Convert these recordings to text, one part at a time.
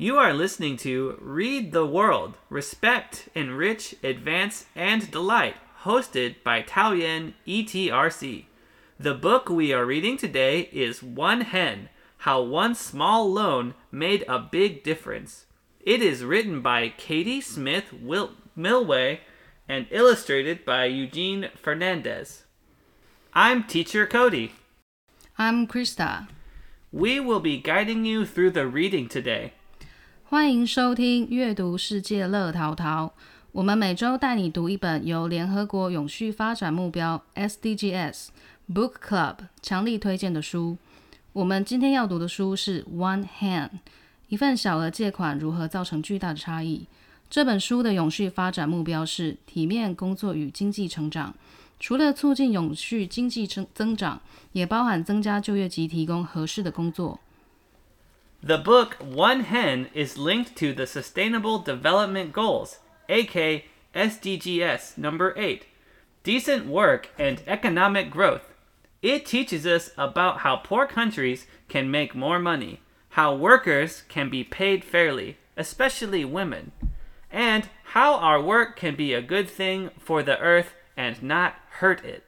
You are listening to Read the World Respect, Enrich, Advance, and Delight, hosted by Taoyuan ETRC. The book we are reading today is One Hen How One Small Loan Made a Big Difference. It is written by Katie Smith Wil- Milway and illustrated by Eugene Fernandes. I'm Teacher Cody. I'm Krista. We will be guiding you through the reading today. 欢迎收听阅读世界乐淘淘。我们每周带你读一本由联合国永续发展目标 SDGs Book Club 强力推荐的书。我们今天要读的书是《One Hand》，一份小额借款如何造成巨大的差异。这本书的永续发展目标是体面工作与经济成长。除了促进永续经济增增长，也包含增加就业及提供合适的工作。The book One Hen is linked to the Sustainable Development Goals, aka SDGs number 8, decent work and economic growth. It teaches us about how poor countries can make more money, how workers can be paid fairly, especially women, and how our work can be a good thing for the earth and not hurt it.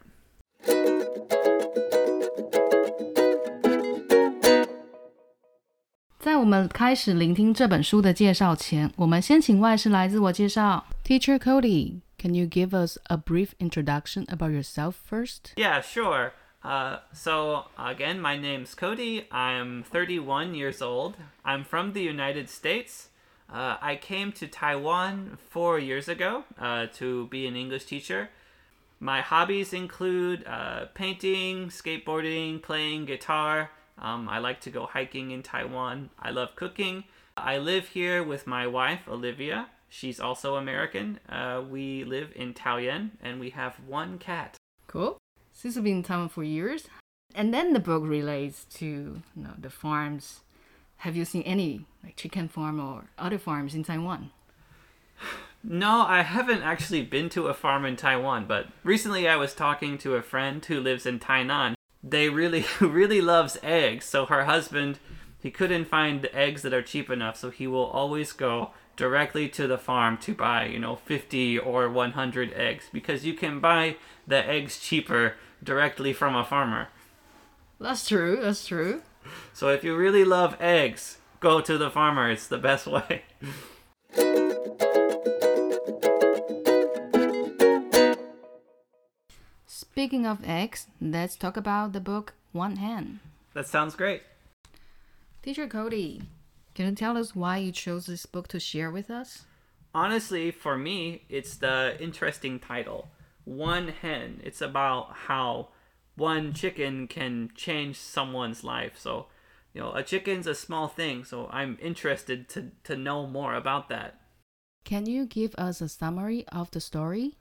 在我们开始聆听这本书的介绍前，我们先请外师来自我介绍。Teacher Cody, can you give us a brief introduction about yourself first? Yeah, sure. Uh, so, again, my name's Cody. I'm 31 years old. I'm from the United States. Uh, I came to Taiwan four years ago uh, to be an English teacher. My hobbies include uh, painting, skateboarding, playing guitar. um, I like to go hiking in Taiwan. I love cooking. I live here with my wife, Olivia. She's also American. Uh, we live in Taoyuan and we have one cat. Cool. Since you've been in Taiwan for years, and then the book relates to you know the farms. Have you seen any like chicken farm or other farms in Taiwan? No, I haven't actually been to a farm in Taiwan, but recently I was talking to a friend who lives in Tainan. They really, really loves eggs, so her husband, he couldn't find the eggs that are cheap enough, so he will always go directly to the farm to buy, you know, 50 or 100 eggs, because you can buy the eggs cheaper directly from a farmer. That's true. That's true. So if you really love eggs, go to the farmer, it's the best way. Speaking of eggs, let's talk about the book One Hen. That sounds great. Teacher Cody, can you tell us why you chose this book to share with us? honestly, for me, it's the interesting title. One hen. It's about how one chicken can change someone's life. So, you know, a chicken's a small thing, so I'm interested to, to know more about that. Can you give us a summary of the story?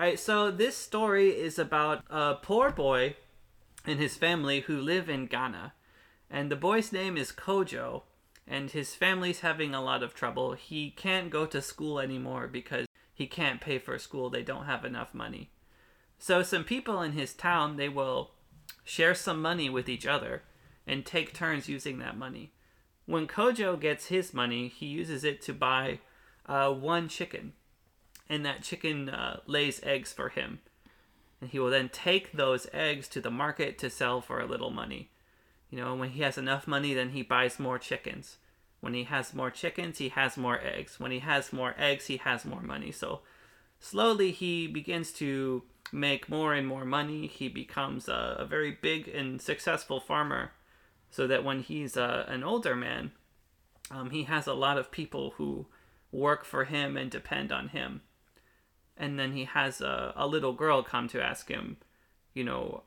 Alright, so this story is about a poor boy and his family who live in Ghana. And the boy's name is Kojo, and his family's having a lot of trouble. He can't go to school anymore because he can't pay for school. They don't have enough money. So some people in his town, they will share some money with each other and take turns using that money. When Kojo gets his money, he uses it to buy uh, one chicken and that chicken uh, lays eggs for him. And he will then take those eggs to the market to sell for a little money. You know, when he has enough money, then he buys more chickens. When he has more chickens, he has more eggs. When he has more eggs, he has more money. So slowly he begins to make more and more money. He becomes a, a very big and successful farmer. So that when he's uh, an older man, um, he has a lot of people who work for him and depend on him and then he has a, a little girl come to ask him you know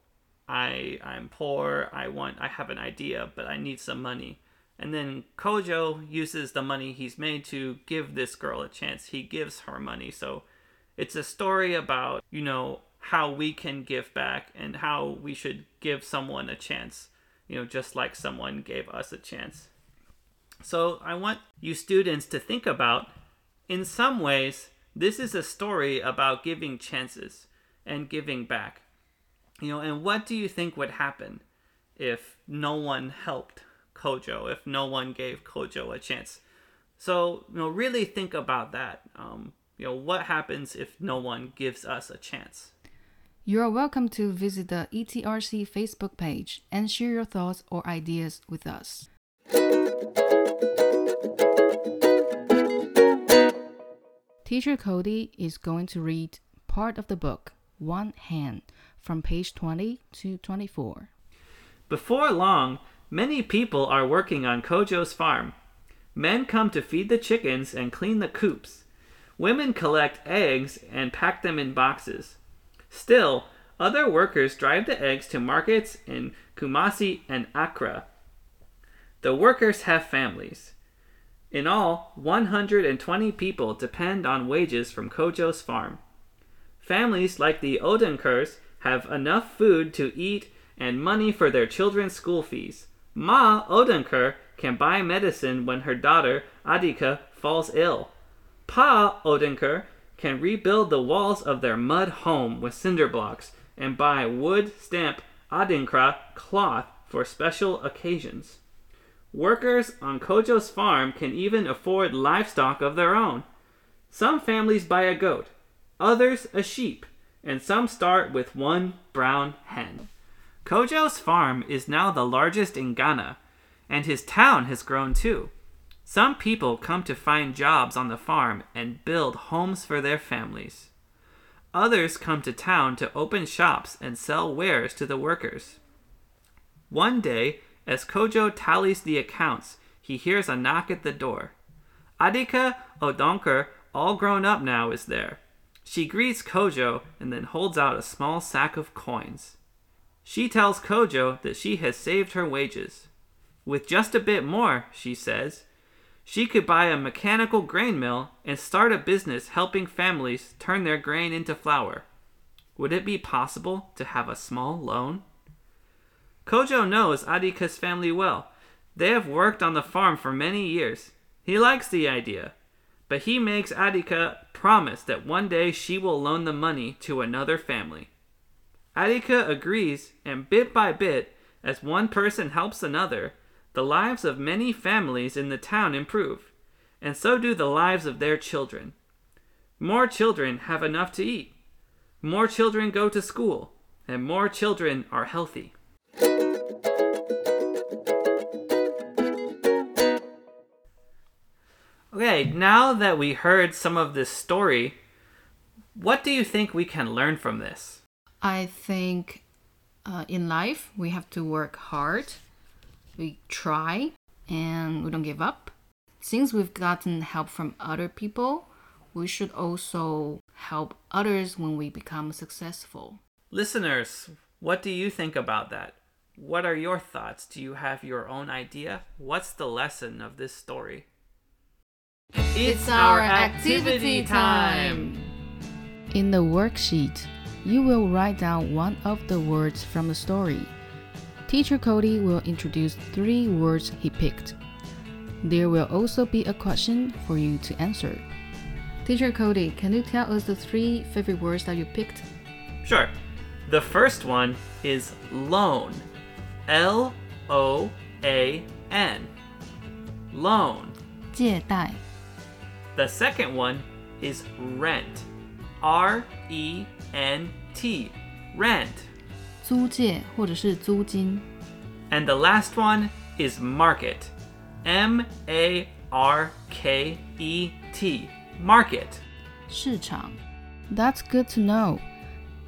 i i'm poor i want i have an idea but i need some money. And then kojo uses the money he's made to give this girl a chance. He gives her money. So it's a story about you know how we can give back and how we should give someone a chance you know just like someone gave us a chance. So i want you students to think about in some ways this is a story about giving chances and giving back. You know, and what do you think would happen if no one helped Kojo, if no one gave Kojo a chance? So, you know, really think about that. Um, you know, what happens if no one gives us a chance? You are welcome to visit the ETRC Facebook page and share your thoughts or ideas with us. Teacher Cody is going to read part of the book, One Hen, from page 20 to 24. Before long, many people are working on Kojo's farm. Men come to feed the chickens and clean the coops. Women collect eggs and pack them in boxes. Still, other workers drive the eggs to markets in Kumasi and Accra. The workers have families. In all, 120 people depend on wages from Kojo's farm. Families like the Odenkers have enough food to eat and money for their children's school fees. Ma Odenker can buy medicine when her daughter Adika falls ill. Pa Odenker can rebuild the walls of their mud home with cinder blocks and buy wood stamp Adinkra cloth for special occasions. Workers on Kojo's farm can even afford livestock of their own. Some families buy a goat, others a sheep, and some start with one brown hen. Kojo's farm is now the largest in Ghana, and his town has grown too. Some people come to find jobs on the farm and build homes for their families. Others come to town to open shops and sell wares to the workers. One day, as Kojo tallies the accounts, he hears a knock at the door. Adika Odonker, all grown up now, is there. She greets Kojo and then holds out a small sack of coins. She tells Kojo that she has saved her wages. With just a bit more, she says, she could buy a mechanical grain mill and start a business helping families turn their grain into flour. Would it be possible to have a small loan? Kojo knows Adika's family well. They have worked on the farm for many years. He likes the idea, but he makes Adika promise that one day she will loan the money to another family. Adika agrees, and bit by bit, as one person helps another, the lives of many families in the town improve, and so do the lives of their children. More children have enough to eat. More children go to school, and more children are healthy. Okay, now that we heard some of this story, what do you think we can learn from this? I think uh, in life we have to work hard, we try, and we don't give up. Since we've gotten help from other people, we should also help others when we become successful. Listeners, what do you think about that? What are your thoughts? Do you have your own idea? What's the lesson of this story? It's our activity time! In the worksheet, you will write down one of the words from the story. Teacher Cody will introduce three words he picked. There will also be a question for you to answer. Teacher Cody, can you tell us the three favorite words that you picked? Sure. The first one is loan. L O A N. Loan. 借贷。The second one is rent. R E N T. Rent. 租借或者是租金。 And the last one is market. M A R K E T. Market. 市场。That's good to know.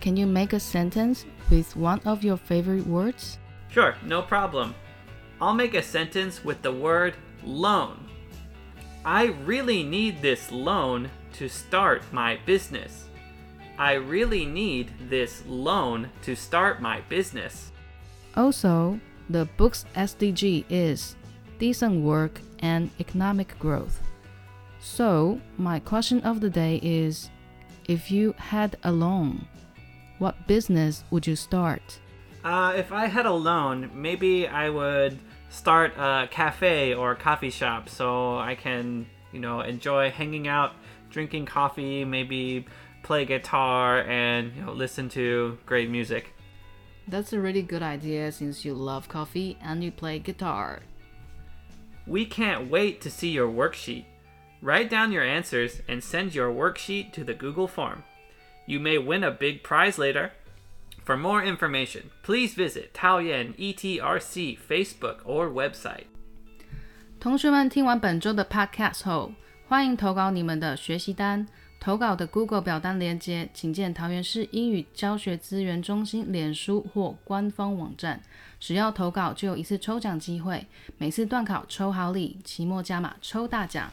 Can you make a sentence with one of your favorite words? Sure, no problem. I'll make a sentence with the word loan. I really need this loan to start my business. I really need this loan to start my business. Also, the book's SDG is decent work and economic growth. So, my question of the day is if you had a loan, what business would you start? Uh, if I had a loan, maybe I would start a cafe or coffee shop so I can, you know, enjoy hanging out, drinking coffee, maybe play guitar and you know, listen to great music. That's a really good idea since you love coffee and you play guitar. We can't wait to see your worksheet. Write down your answers and send your worksheet to the Google form. You may win a big prize later. For more information, please visit Taoyuan ETRC Facebook or website. 同学们听完本周的 Podcast 后，欢迎投稿你们的学习单。投稿的 Google 表单链接，请见桃园市英语教学资源中心脸书或官方网站。只要投稿就有一次抽奖机会，每次段考抽好礼，期末加码抽大奖。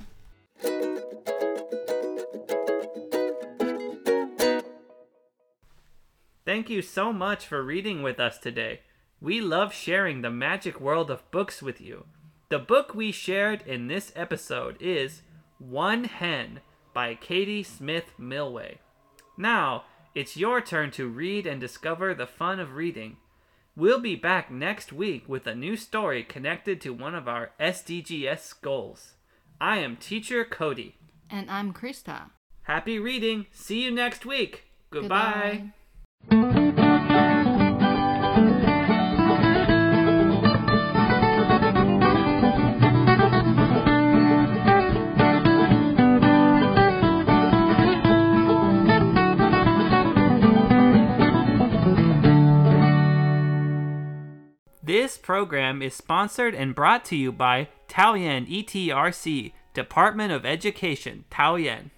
Thank you so much for reading with us today. We love sharing the magic world of books with you. The book we shared in this episode is One Hen by Katie Smith Milway. Now, it's your turn to read and discover the fun of reading. We'll be back next week with a new story connected to one of our SDGS goals. I am Teacher Cody. And I'm Krista. Happy reading. See you next week. Goodbye. This program is sponsored and brought to you by Taoyuan ETRC, Department of Education, Taoyuan.